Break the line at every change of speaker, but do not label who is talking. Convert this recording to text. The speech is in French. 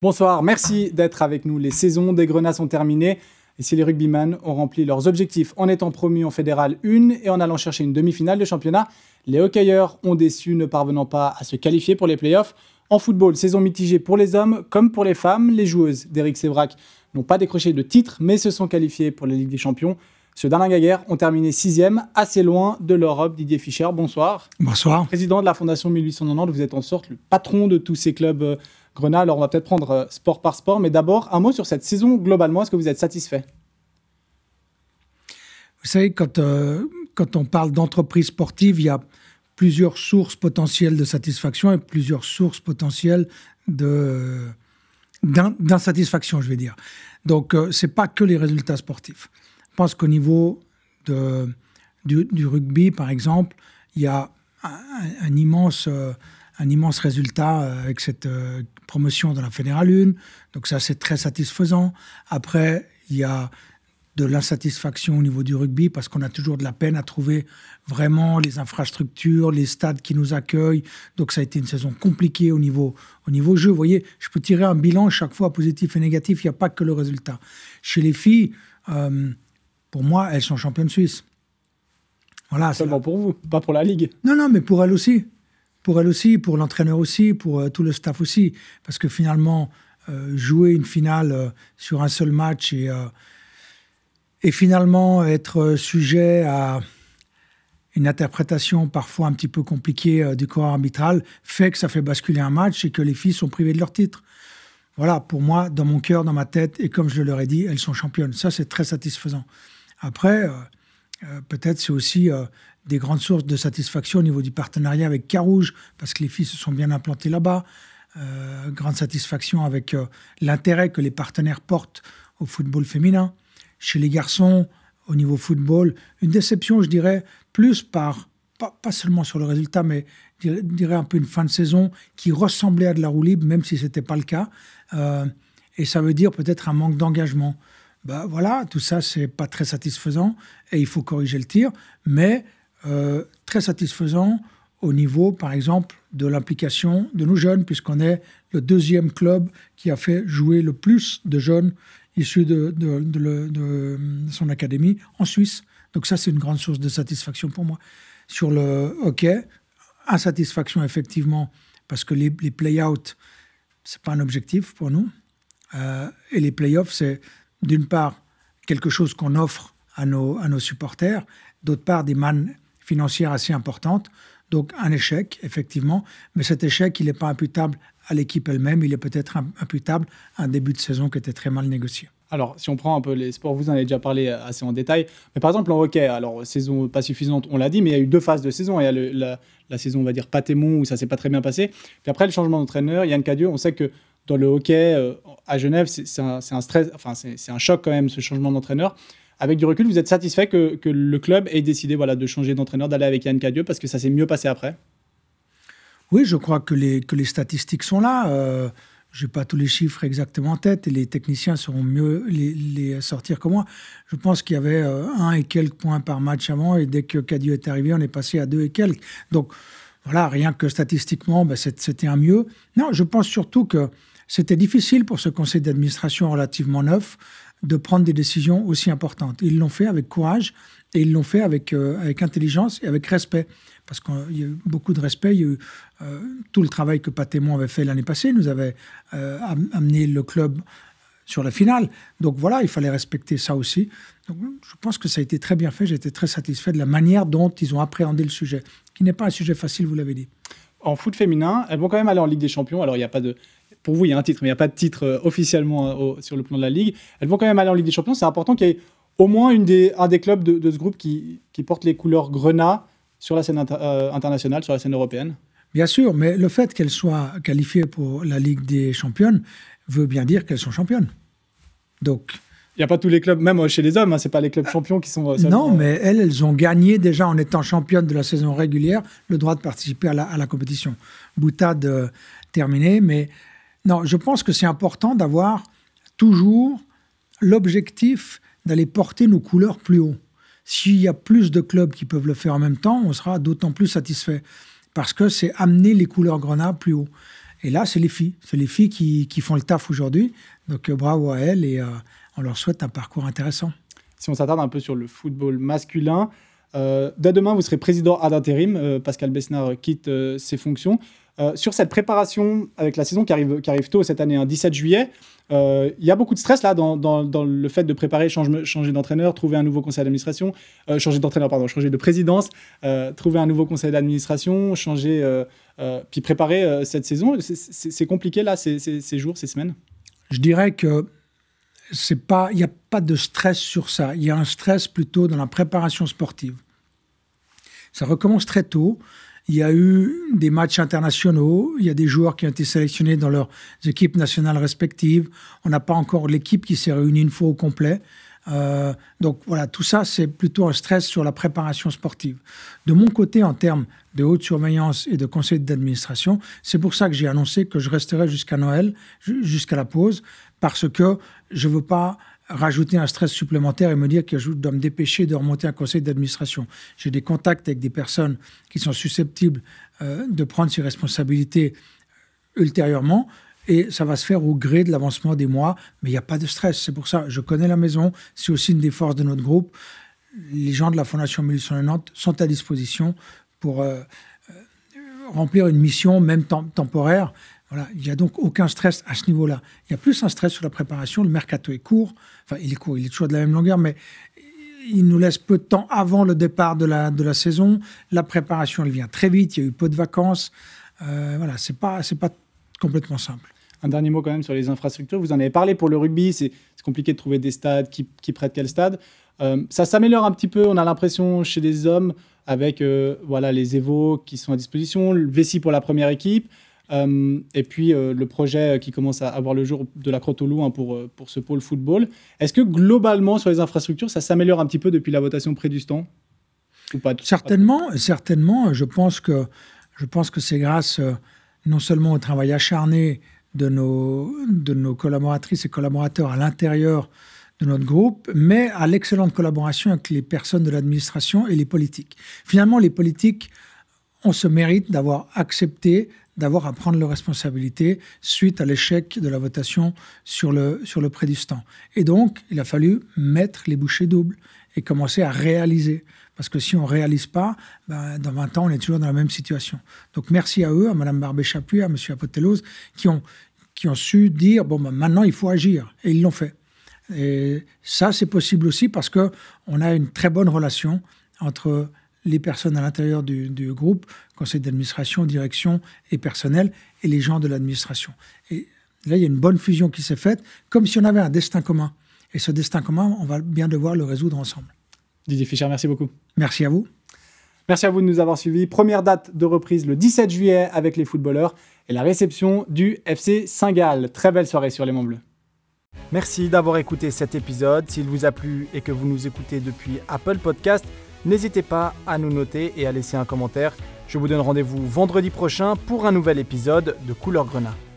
Bonsoir, merci d'être avec nous. Les saisons des Grenats sont terminées. Et si les rugbyman ont rempli leurs objectifs en étant promus en fédéral 1 et en allant chercher une demi-finale de championnat, les hockeyeurs ont déçu ne parvenant pas à se qualifier pour les playoffs. En football, saison mitigée pour les hommes comme pour les femmes. Les joueuses d'Éric Sévrac n'ont pas décroché de titre mais se sont qualifiées pour la Ligue des Champions. Ceux d'Alain Gaguerre ont terminé sixième, assez loin de l'Europe. Didier Fischer, bonsoir.
Bonsoir.
Président de la Fondation 1890, vous êtes en sorte le patron de tous ces clubs euh, Grenat. Alors on va peut-être prendre euh, sport par sport, mais d'abord un mot sur cette saison globalement. Est-ce que vous êtes satisfait?
Vous savez, quand, euh, quand on parle d'entreprise sportive, il y a plusieurs sources potentielles de satisfaction et plusieurs sources potentielles de d'insatisfaction, je vais dire. Donc, ce c'est pas que les résultats sportifs pense qu'au niveau de, du, rugby, par exemple, il y a un, immense, euh, un immense résultat euh, avec cette euh, promotion dans la Fédérale 1. Donc ça, c'est très satisfaisant. Après, il y a de l'insatisfaction au niveau du rugby parce qu'on a toujours de la peine à trouver vraiment les infrastructures, les stades qui nous accueillent. Donc ça a été une saison compliquée au niveau, au niveau jeu. Vous voyez, je peux tirer un bilan chaque fois positif et négatif. Il n'y a pas que le résultat. Chez les filles, pour moi, elles sont championnes suisses.
Voilà, Seulement pour vous, pas pour la Ligue.
Non, non, mais pour elles aussi. Pour elles aussi, pour l'entraîneur aussi, pour euh, tout le staff aussi. Parce que finalement, euh, jouer une finale euh, sur un seul match et, finalement être sujet à une interprétation parfois un petit peu compliquée du corps arbitral fait que ça fait basculer un match et que les filles sont privées de leur titre. Voilà, pour moi, dans mon cœur, dans ma tête, et comme je leur ai dit, elles sont championnes. Ça, c'est très satisfaisant. Après, peut-être c'est aussi des grandes sources de satisfaction au niveau du partenariat avec Carouge, parce que les filles se sont bien implantées là-bas. grande satisfaction avec l'intérêt que les partenaires portent au football féminin. Chez les garçons, au niveau football, une déception, je dirais, plus par, pas, seulement sur le résultat, mais je dirais un peu une fin de saison qui ressemblait à de la roue libre, même si ce n'était pas le cas. et ça veut dire peut-être un manque d'engagement. Bah, voilà, tout ça, c'est pas très satisfaisant et il faut corriger le tir, mais euh, très satisfaisant au niveau, par exemple, de l'implication de nos jeunes, puisqu'on est le deuxième club qui a fait jouer le plus de jeunes issus de, de, son académie en Suisse. Donc ça, c'est une grande source de satisfaction pour moi. Sur le hockey, insatisfaction effectivement, parce que les, les play-out, c'est pas un objectif pour nous. Euh, et les play-offs, c'est d'une part, quelque chose qu'on offre à nos, à nos supporters, d'autre part, des mannes financières assez importantes. Donc un échec, effectivement, mais cet échec, il n'est pas imputable à l'équipe elle-même, il est peut-être imputable à un début de saison qui était très mal négocié.
Alors, si on prend un peu les sports, vous en avez déjà parlé assez en détail, mais par exemple en hockey, alors saison pas suffisante, on l'a dit, mais il y a eu deux phases de saison. Il y a la, saison, on va dire, Patémon, où ça s'est pas très bien passé. Puis après, le changement d'entraîneur, Yann Cadieux, on sait que dans le hockey euh, à Genève, c'est un, stress, enfin c'est un choc quand même ce changement d'entraîneur. Avec du recul, vous êtes satisfait que, le club ait décidé voilà, de changer d'entraîneur, d'aller avec Yann Cadieux parce que ça s'est mieux passé après?
Oui, je crois que les, que les statistiques sont là. Euh, je n'ai pas tous les chiffres exactement en tête et les techniciens sauront mieux les, les sortir que moi. Je pense qu'il y avait euh, un et quelques points par match avant et dès que Cadieux est arrivé, on est passé à deux et quelques. Donc voilà, rien que statistiquement, ben, c'était un mieux. Non, je pense surtout que c'était difficile pour ce conseil d'administration relativement neuf de prendre des décisions aussi importantes. Ils l'ont fait avec courage et ils l'ont fait avec, euh, avec intelligence et avec respect. Parce qu'il y a eu beaucoup de respect. Il y a eu euh, tout le travail que Patémon avait fait l'année passée, nous avait euh, amené le club sur la finale. Donc voilà, il fallait respecter ça aussi. Donc, je pense que ça a été très bien fait. J'étais très satisfait de la manière dont ils ont appréhendé le sujet, qui n'est pas un sujet facile, vous l'avez dit.
En foot féminin, elles vont quand même aller en Ligue des Champions. Alors, il n'y a pas de, pour vous, il y a un titre, mais il n'y a pas de titre euh, officiellement euh, sur le plan de la Ligue. Elles vont quand même aller en Ligue des Champions. C'est important qu'il y ait au moins une des, un des clubs de, ce groupe qui, qui, porte les couleurs grenat sur la scène euh, internationale, sur la scène européenne.
Bien sûr, mais le fait qu'elles soient qualifiées pour la Ligue des Championnes veut bien dire qu'elles sont championnes. Donc.
Il n'y a pas tous les clubs, même chez les hommes, hein, ce pas les clubs champions qui sont.
non, mais elles, elles ont gagné déjà en étant championnes de la saison régulière le droit de participer à la, à la compétition. Boutade terminée, mais non, je pense que c'est important d'avoir toujours l'objectif d'aller porter nos couleurs plus haut. S'il y a plus de clubs qui peuvent le faire en même temps, on sera d'autant plus satisfait. Parce que c'est amener les couleurs grenades plus haut. Et là, c'est les filles. C'est les filles qui, qui, font le taf aujourd'hui. Donc bravo à elles et on leur souhaite un parcours intéressant.
Si on s'attarde un peu sur le football masculin, dès demain, vous serez président ad intérim. Pascal Besnard quitte ses fonctions. Sur cette préparation avec la saison qui arrive, qui arrive tôt cette année, un hein, 17 juillet, euh, il y a beaucoup de stress là dans, dans, le fait de préparer, changer, changer d'entraîneur, trouver un nouveau conseil d'administration, euh, changer d'entraîneur, pardon, changer de présidence, euh, trouver un nouveau conseil d'administration, changer, puis préparer cette saison. C'est compliqué là, ces, ces, jours, ces semaines?
Je dirais que c'est pas, il n'y a pas de stress sur ça. Il y a un stress plutôt dans la préparation sportive. Ça recommence très tôt. Il y a eu des matchs internationaux, il y a des joueurs qui ont été sélectionnés dans leurs équipes nationales respectives. On n'a pas encore l'équipe qui s'est réunie une fois au complet. Euh, donc voilà, tout ça, c'est plutôt un stress sur la préparation sportive. De mon côté, en termes de haute surveillance et de conseil d'administration, c'est pour ça que j'ai annoncé que je resterai jusqu'à Noël, jusqu'à la pause, parce que je ne veux pas rajouter un stress supplémentaire et me dire que je me dépêcher de remonter un conseil d'administration. J'ai des contacts avec des personnes qui sont susceptibles euh, de prendre ces responsabilités euh, ultérieurement et ça va se faire au gré de l'avancement des mois, mais il n'y a pas de stress. C'est pour ça, je connais la maison, c'est aussi une des forces de notre groupe. Les gens de la Fondation Mélisson Nantes sont à disposition pour euh, remplir une mission, même temporaire, voilà, il n'y a donc aucun stress à ce niveau-là. Il y a plus un stress sur la préparation. Le mercato est court. Enfin, il est court, il est toujours de la même longueur, mais il nous laisse peu de temps avant le départ de la, de la saison. La préparation, elle vient très vite. Il y a eu peu de vacances. Euh, voilà, c'est pas, pas complètement simple.
Un dernier mot quand même sur les infrastructures. Vous en avez parlé pour le rugby. C'est compliqué de trouver des stades qui, qui prêtent quel stade. Euh, ça s'améliore un petit peu. On a l'impression chez les hommes avec euh, voilà les Evo qui sont à disposition, le Vessi pour la première équipe. Euh, et puis euh, le projet qui commence à avoir le jour de la Crotte au Loup hein, pour, euh, pour ce pôle football. Est-ce que globalement sur les infrastructures, ça s'améliore un petit peu depuis la votation près du stand
ou pas? Certainement, certainement. Je pense que, je pense que c'est grâce non seulement au travail acharné de nos, de nos collaboratrices et collaborateurs à l'intérieur de notre groupe, mais à l'excellente collaboration avec les personnes de l'administration et les politiques. Finalement, les politiques on se mérite d'avoir accepté d'avoir à prendre leurs responsabilités suite à l'échec de la votation sur le, sur le prédistant. Et donc, il a fallu mettre les bouchées doubles et commencer à réaliser. Parce que si on ne réalise pas, ben, dans 20 ans, on est toujours dans la même situation. Donc merci à eux, à Mme Barbé-Chapuis, à M. Apotelos, qui ont, qui ont su dire, bon, ben, maintenant, il faut agir. Et ils l'ont fait. Et ça, c'est possible aussi parce qu'on a une très bonne relation entre les personnes à l'intérieur du, groupe, conseil d'administration, direction et personnel, et les gens de l'administration. Et là, il y a une bonne fusion qui s'est faite, comme si on avait un destin commun. Et ce destin commun, on va bien devoir le résoudre ensemble.
Didier Fischer, merci beaucoup.
Merci à vous.
Merci à vous de nous avoir suivis. Première date de reprise le 17 juillet avec les footballeurs et la réception du FC Saint-Gall. Très belle soirée sur les Monts Bleus. Merci d'avoir écouté cet épisode. S'il vous a plu et que vous nous écoutez depuis Apple Podcast, N'hésitez pas à nous noter et à laisser un commentaire. Je vous donne rendez-vous vendredi prochain pour un nouvel épisode de Couleur Grenat.